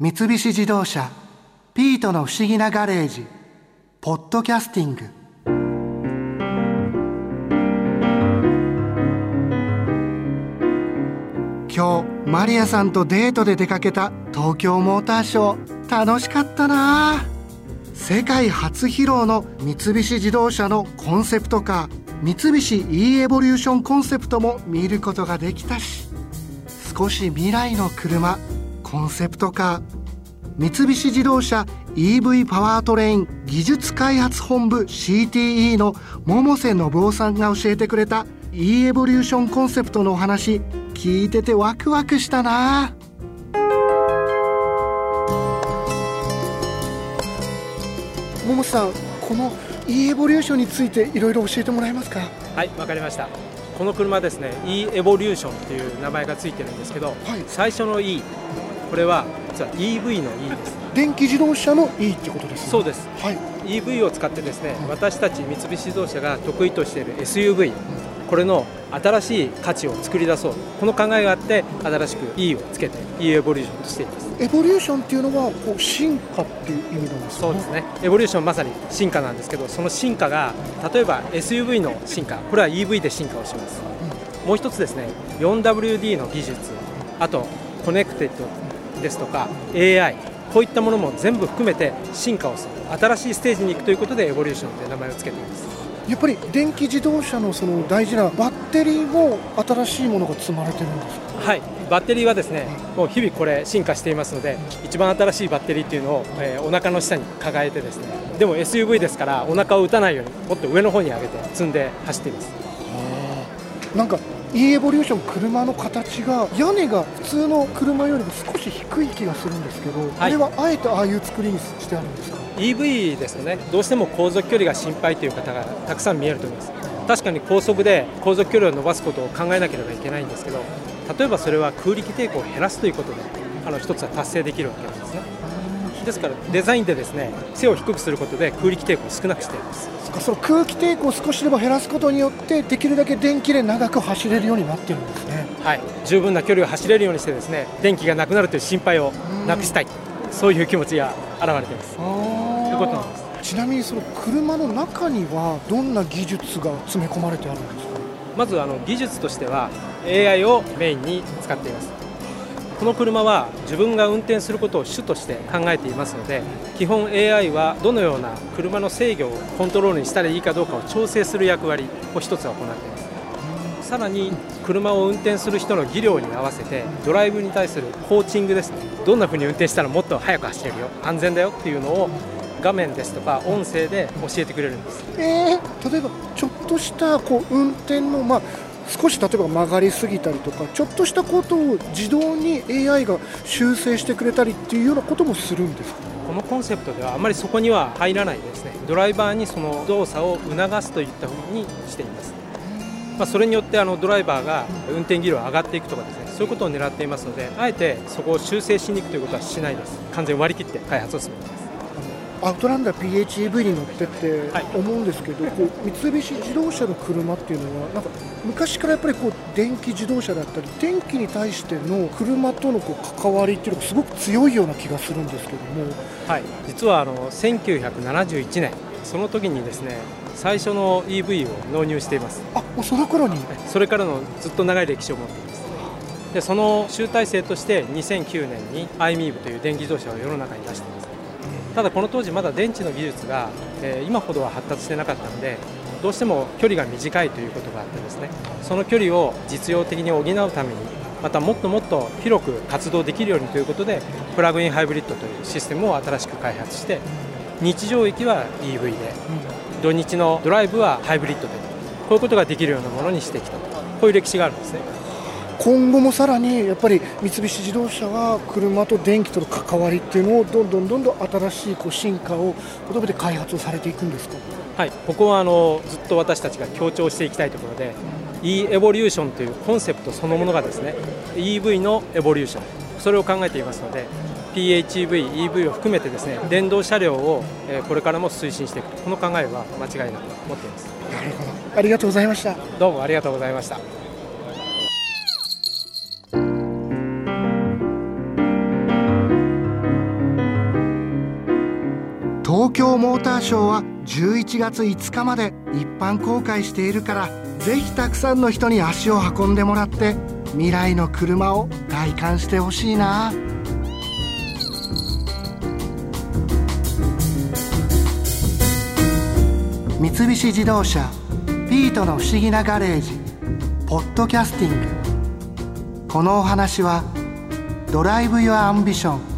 三菱自動車「ピートの不思議なガレージ」「ポッドキャスティング」今日マリアさんとデートで出かけた東京モーターショー楽しかったな。世界初披露の三菱自動車のコンセプトカー三菱 e エボリューションコンセプトも見ることができたし少し未来の車コンセプトカー三菱自動車 EV パワートレイン技術開発本部 CTE の百瀬信夫さんが教えてくれた e エボリューションコンセプトのお話。聞いててワクワクしたな。桃さんこの e エボリューションについていろいろ教えてもらえますか？はいわかりました。この車ですね e エボリューションという名前がついてるんですけど、はい、最初の E これは実は EV の E です。電気自動車の E ってことです、ね、そうです、はい、EV を使ってですね、私たち三菱自動車が得意としている SUV、これの新しい価値を作り出そう。この考えがあって新しく E をつけて E エボリューションとしています。エボリューションっていうのはこう進化っていう意味なんですか、そうですね。Evolution まさに進化なんですけどその進化が例えば SUV の進化これは EV で進化をします、うん、もう一つですね 4WD の技術。あとコネクテッドですとか AI こういったものも全部含めて進化をする。新しいステージに行くということで Evolution という名前を付けています。やっぱり電気自動車のその大事なバッテリーも新しいものが積まれてるんですはい。バッテリーはですねもう日々これ進化していますので一番新しいバッテリーっていうのを、えー、お腹の下に抱えてですね。でも SUV ですからお腹を打たないようにもっと上の方に上げて積んで走っています。なんか e エボリューション車の形が屋根が普通の車よりも少し低い気がするんですけど、はい、あれはあえてああいう作りにしてあるんですか？EV ですとね。どうしても航続距離が心配という方がたくさん見えると思います。確かに高速で航続距離を伸ばすことを考えなければいけないんですけど例えばそれは空力抵抗を減らすということであの一つは達成できるわけなんですねですからデザインでですね背を低くすることで空力抵抗を少なくしています。その空気抵抗を少しでも減らすことによってできるだけ電気で長く走れるようになってるんですね。はい。十分な距離を走れるようにしてですね電気がなくなるという心配をなくしたい。そういう気持ちが現れています。ということなんです。ちなみにその車の中にはどんな技術が詰め込まれてあるんですか？まずあの技術としては AI をメインに使っていますこの車は自分が運転することを主として考えていますので基本 AI はどのような車の制御をコントロールにしたらいいかどうかを調整する役割を一つは行っています。さらに車を運転する人の技量に合わせてドライブに対するコーチングですね。どんな風に運転したらもっと速く走れるよ。安全だよっていうのを画面ですとか音声で教えてくれるんです、えー、例えばちょっとしたこう運転の、まあ少し例えば曲がりすぎたりとかちょっとしたことを自動に AI が修正してくれたりっていうようなこともするんですか？このコンセプトではあまりそこには入らないですね。ドライバーにその動作を促すといったふうにしています、まあ、それによってあのドライバーが運転技量上がっていくとかですね。そういうことを狙っていますのであえてそこを修正しに行くということはしないです。完全に割り切って開発を進めます。アウトランダー PHEV に乗ってって思うんですけど、はい、こう三菱自動車の車っていうのはなんか昔からやっぱりこう電気自動車だったり電気に対しての車とのこう関わりっていうのがすごく強いような気がするんですけども、はい、実はあの1971年その時にですね最初の EV を納入しています。あもうその頃に？それからのずっと長い歴史を持っています。でその集大成として2009年に iMEV という電気自動車を世の中に出していますただこの当時まだ電池の技術が、えー、今ほどは発達してなかったのでどうしても距離が短いということがあってですねその距離を実用的に補うためにまたもっともっと広く活動できるようにということでプラグインハイブリッドというシステムを新しく開発して日常駅は EV で土日のドライブはハイブリッドでこういうことができるようなものにしてきたとこういう歴史があるんですね。今後もさらにやっぱり三菱自動車は車と電気との関わりっていうのをどんどんどんどん新しいこう進化を求めて開発をされていくんですか？はいここはあのずっと私たちが強調していきたいところで、e エボリューションというコンセプトそのものがですね EV のエボリューションそれを考えていますので PHEV、EV を含めてですね電動車両をこれからも推進していくこの考えは間違いなく持っています。なるほど。ありがとうございました。どうもありがとうございました東京モーターショーは11月5日まで一般公開しているからぜひたくさんの人に足を運んでもらって未来の車を体感してほしいな。三菱自動車ピートの不思議なガレージポッドキャスティング。このお話はDrive your Ambition